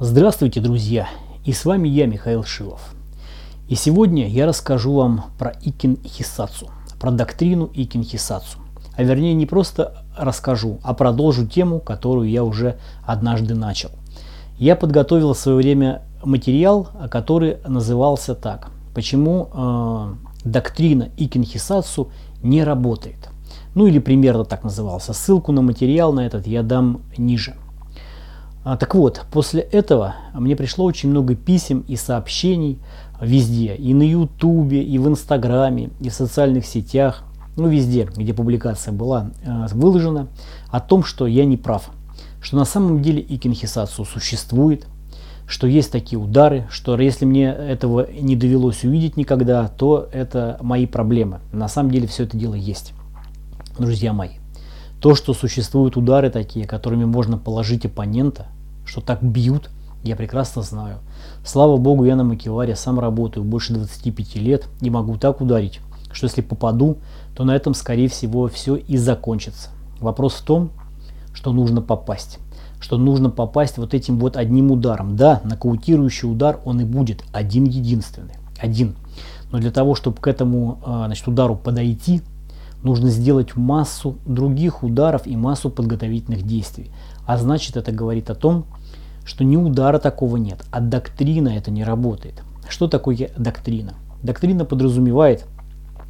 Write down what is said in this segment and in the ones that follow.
Здравствуйте, друзья! И с вами я, Михаил Шилов. И сегодня я расскажу вам про Икин Хисацу, про доктрину Икин Хисацу. А вернее не просто расскажу, а продолжу тему, которую я уже однажды начал. Я подготовил в свое время материал, который назывался так. Почему э, доктрина Икин Хисацу не работает. Ну или примерно так назывался. Ссылку на материал на этот я дам ниже. А, так вот, после этого мне пришло очень много писем и сообщений везде, и на ютубе, и в инстаграме, и в социальных сетях, ну везде, где публикация была э, выложена, о том, что я не прав, что на самом деле икинхисацию существует, что есть такие удары, что если мне этого не довелось увидеть никогда, то это мои проблемы. На самом деле все это дело есть, друзья мои. То, что существуют удары такие, которыми можно положить оппонента, что так бьют, я прекрасно знаю. Слава богу, я на Макеваре сам работаю больше 25 лет и могу так ударить, что если попаду, то на этом, скорее всего, все и закончится. Вопрос в том, что нужно попасть. Что нужно попасть вот этим вот одним ударом. Да, нокаутирующий удар он и будет один единственный. Один. Но для того, чтобы к этому а, значит, удару подойти, нужно сделать массу других ударов и массу подготовительных действий. А значит, это говорит о том, что ни удара такого нет, а доктрина это не работает. Что такое доктрина? Доктрина подразумевает,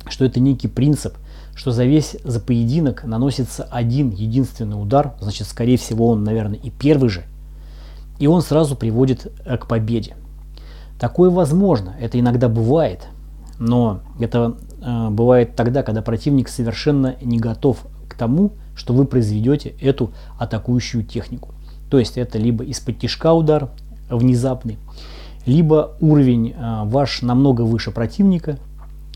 что это некий принцип, что за весь за поединок наносится один единственный удар, значит, скорее всего, он, наверное, и первый же, и он сразу приводит э, к победе. Такое возможно, это иногда бывает, но это бывает тогда, когда противник совершенно не готов к тому, что вы произведете эту атакующую технику. То есть это либо из-под тяжка удар внезапный, либо уровень э, ваш намного выше противника,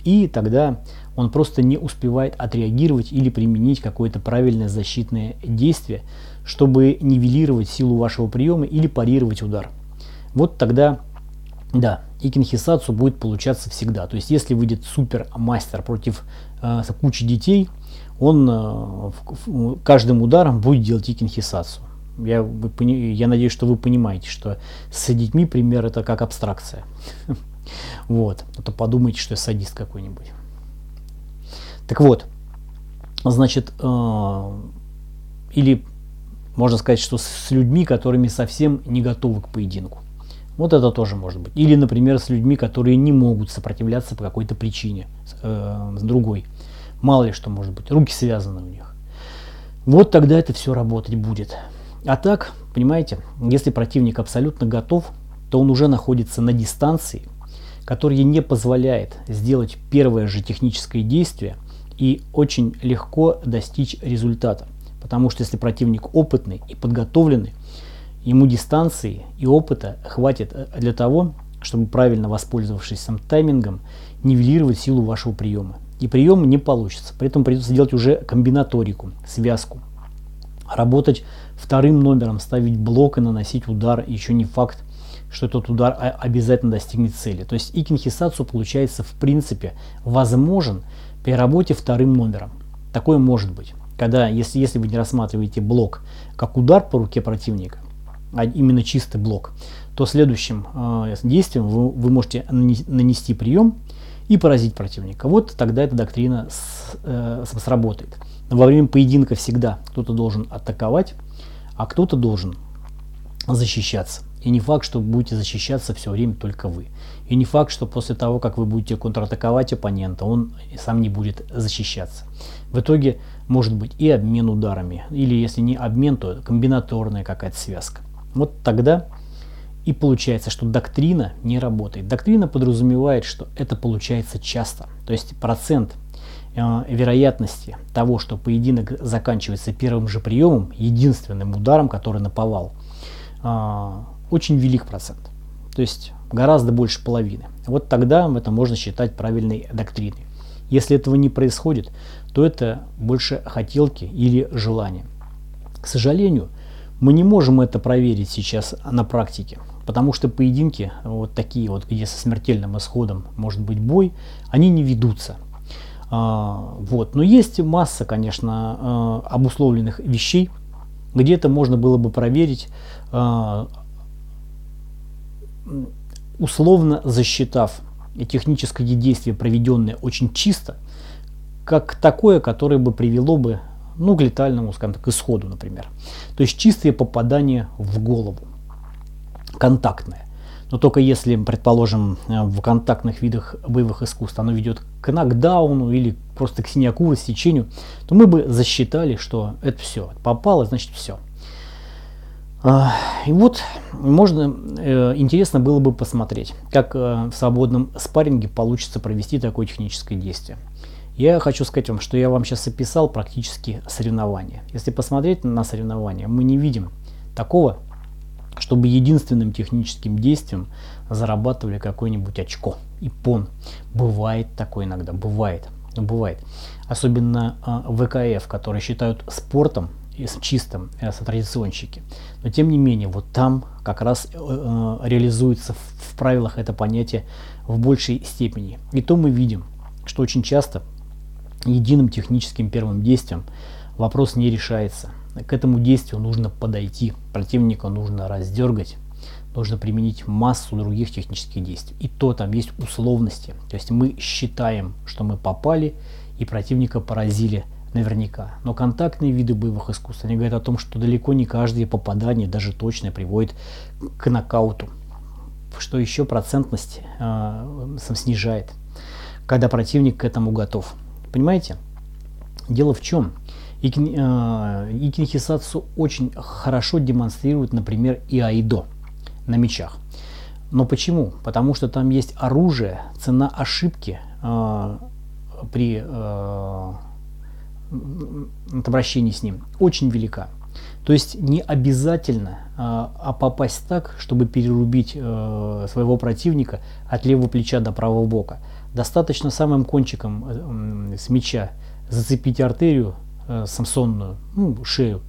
и тогда он просто не успевает отреагировать или применить какое-то правильное защитное действие, чтобы нивелировать силу вашего приема или парировать удар. Вот тогда, да, икинхисацу будет получаться всегда. То есть если выйдет супер мастер против э, кучи детей, он э, каждым ударом будет делать икинхисацию. Я, я надеюсь, что вы понимаете, что с детьми пример это как абстракция. Вот. А то подумайте, что я садист какой-нибудь. Так вот, значит, э, или можно сказать, что с людьми, которыми совсем не готовы к поединку. Вот это тоже может быть. Или, например, с людьми, которые не могут сопротивляться по какой-то причине, э, с другой. Мало ли что может быть, руки связаны у них. Вот тогда это все работать будет. А так, понимаете, если противник абсолютно готов, то он уже находится на дистанции, которая не позволяет сделать первое же техническое действие и очень легко достичь результата. Потому что если противник опытный и подготовленный, ему дистанции и опыта хватит э, для того, чтобы правильно воспользовавшись сам таймингом, нивелировать силу вашего приема. И прием не получится. Поэтому придется делать уже комбинаторику, связку. Работать вторым номером, ставить блок и наносить удар. Еще не факт, что этот удар обязательно достигнет цели. То есть икинхисацу получается в принципе возможен при работе вторым номером. Такое может быть. Когда, если, если вы не рассматриваете блок как удар по руке противника, а именно чистый блок, то следующим э, действием вы, вы можете нанести прием и поразить противника. Вот тогда эта доктрина с, э, сработает. Во время поединка всегда кто-то должен атаковать, а кто-то должен защищаться. И не факт, что будете защищаться все время только вы. И не факт, что после того, как вы будете контратаковать оппонента, он сам не будет защищаться. В итоге может быть и обмен ударами, или если не обмен, то комбинаторная какая-то связка. Вот тогда и получается, что доктрина не работает. Доктрина подразумевает, что это получается часто. То есть процент э, вероятности того, что поединок заканчивается первым же приемом, единственным ударом, который наповал, э, очень велик процент. То есть гораздо больше половины. Вот тогда это можно считать правильной доктриной. Если этого не происходит, то это больше хотелки или желания. К сожалению, мы не можем это проверить сейчас на практике. Потому что поединки, вот такие вот, где со смертельным исходом может быть бой, они не ведутся. А, вот. Но есть масса, конечно, а, обусловленных вещей, где это можно было бы проверить, а, условно засчитав техническое действие, проведенное очень чисто, как такое, которое бы привело бы ну, к летальному, скажем так, исходу, например. То есть чистое попадание в голову, контактное. Но только если, предположим, в контактных видах боевых искусств оно ведет к нокдауну или просто к синяку, рассечению, то мы бы засчитали, что это все, попало, значит все. А, и вот можно, э, интересно было бы посмотреть, как э, в свободном спарринге получится провести такое техническое действие. Я хочу сказать вам, что я вам сейчас описал практически соревнования. Если посмотреть на соревнования, мы не видим такого, чтобы единственным техническим действием зарабатывали какое-нибудь очко и пон. Бывает такое иногда, бывает, бывает. Особенно э, ВКФ, которые считают спортом с чистым, э, традиционщики. Но тем не менее, вот там как раз э, э, реализуется в, в правилах это понятие в большей степени. И то мы видим, что очень часто единым техническим первым действием вопрос не решается. К этому действию нужно подойти, противника нужно раздергать, нужно применить массу других технических действий. И то там есть условности. То есть мы считаем, что мы попали и противника поразили наверняка. Но контактные виды боевых искусств, они говорят о том, что далеко не каждое попадание, даже точное, приводит к нокауту. Что еще процентность э, снижает, когда противник к этому готов. Понимаете? Дело в чем? Икин, э, Икинхисацу очень хорошо демонстрирует, например, и айдо на мечах. Но почему? Потому что там есть оружие, цена ошибки э, при э, обращении с ним очень велика. То есть не обязательно а, а попасть так, чтобы перерубить э, своего противника от левого плеча до правого бока. Достаточно самым кончиком э, с меча зацепить артерию э, самсонную, ну, шею,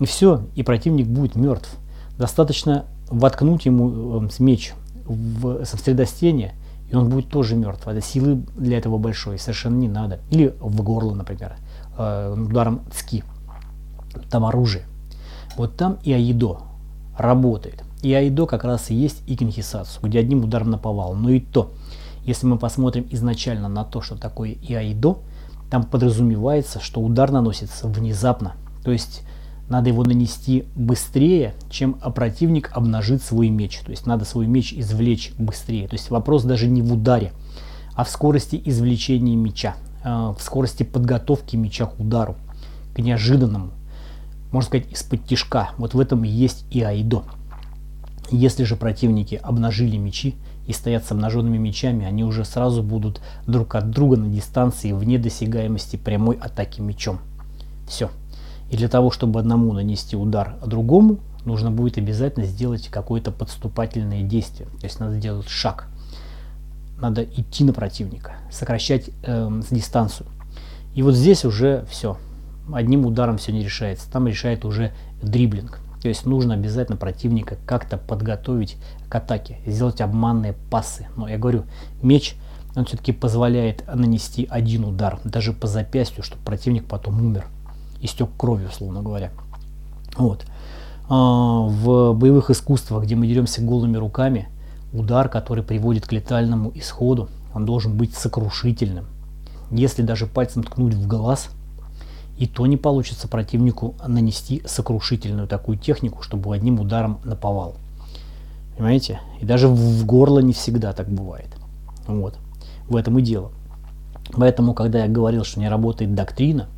и все, и противник будет мертв. Достаточно воткнуть ему э, меч в, средостение, и он будет тоже мертв. Это силы для этого большой, совершенно не надо. Или в горло, например, э, ударом цки. Там оружие. Вот там и Аидо работает. И Аидо как раз и есть Икинхисацу, где одним ударом наповал. Но и то, если мы посмотрим изначально на то, что такое и Аидо, там подразумевается, что удар наносится внезапно. То есть надо его нанести быстрее, чем противник обнажит свой меч. То есть надо свой меч извлечь быстрее. То есть вопрос даже не в ударе, а в скорости извлечения меча, э, в скорости подготовки меча к удару, к неожиданному можно сказать, из-под тишка. Вот в этом и есть и айдо. Если же противники обнажили мечи и стоят с обнаженными мечами, они уже сразу будут друг от друга на дистанции вне досягаемости прямой атаки мечом. Все. И для того, чтобы одному нанести удар, а другому, нужно будет обязательно сделать какое-то подступательное действие. То есть надо сделать шаг. Надо идти на противника, сокращать э, дистанцию. И вот здесь уже все одним ударом все не решается. Там решает уже дриблинг. То есть нужно обязательно противника как-то подготовить к атаке, сделать обманные пасы. Но я говорю, меч, он все-таки позволяет нанести один удар, даже по запястью, чтобы противник потом умер, истек кровью, условно говоря. Вот. А, в боевых искусствах, где мы деремся голыми руками, удар, который приводит к летальному исходу, он должен быть сокрушительным. Если даже пальцем ткнуть в глаз – и то не получится противнику нанести сокрушительную такую технику, чтобы одним ударом наповал. Понимаете? И даже в горло не всегда так бывает. Вот. В этом и дело. Поэтому, когда я говорил, что не работает доктрина,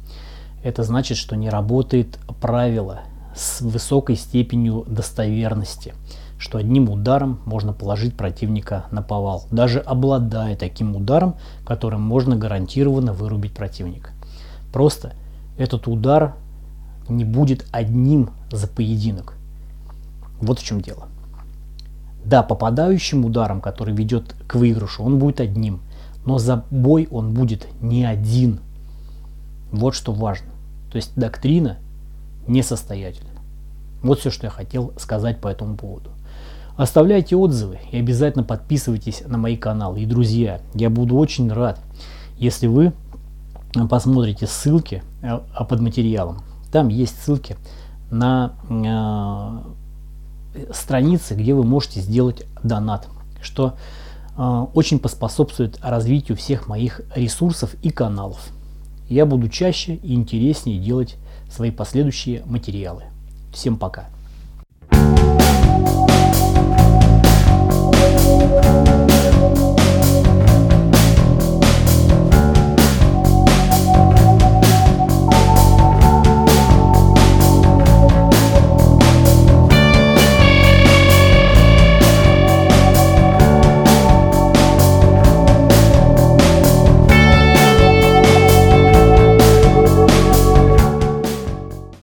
это значит, что не работает правило с высокой степенью достоверности, что одним ударом можно положить противника на повал, даже обладая таким ударом, которым можно гарантированно вырубить противника. Просто этот удар не будет одним за поединок. Вот в чем дело. Да, попадающим ударом, который ведет к выигрышу, он будет одним. Но за бой он будет не один. Вот что важно. То есть доктрина несостоятельна. Вот все, что я хотел сказать по этому поводу. Оставляйте отзывы и обязательно подписывайтесь на мои каналы. И, друзья, я буду очень рад, если вы посмотрите ссылки э, под материалом. Там есть ссылки на э, страницы, где вы можете сделать донат, что э, очень поспособствует развитию всех моих ресурсов и каналов. Я буду чаще и интереснее делать свои последующие материалы. Всем пока! thank you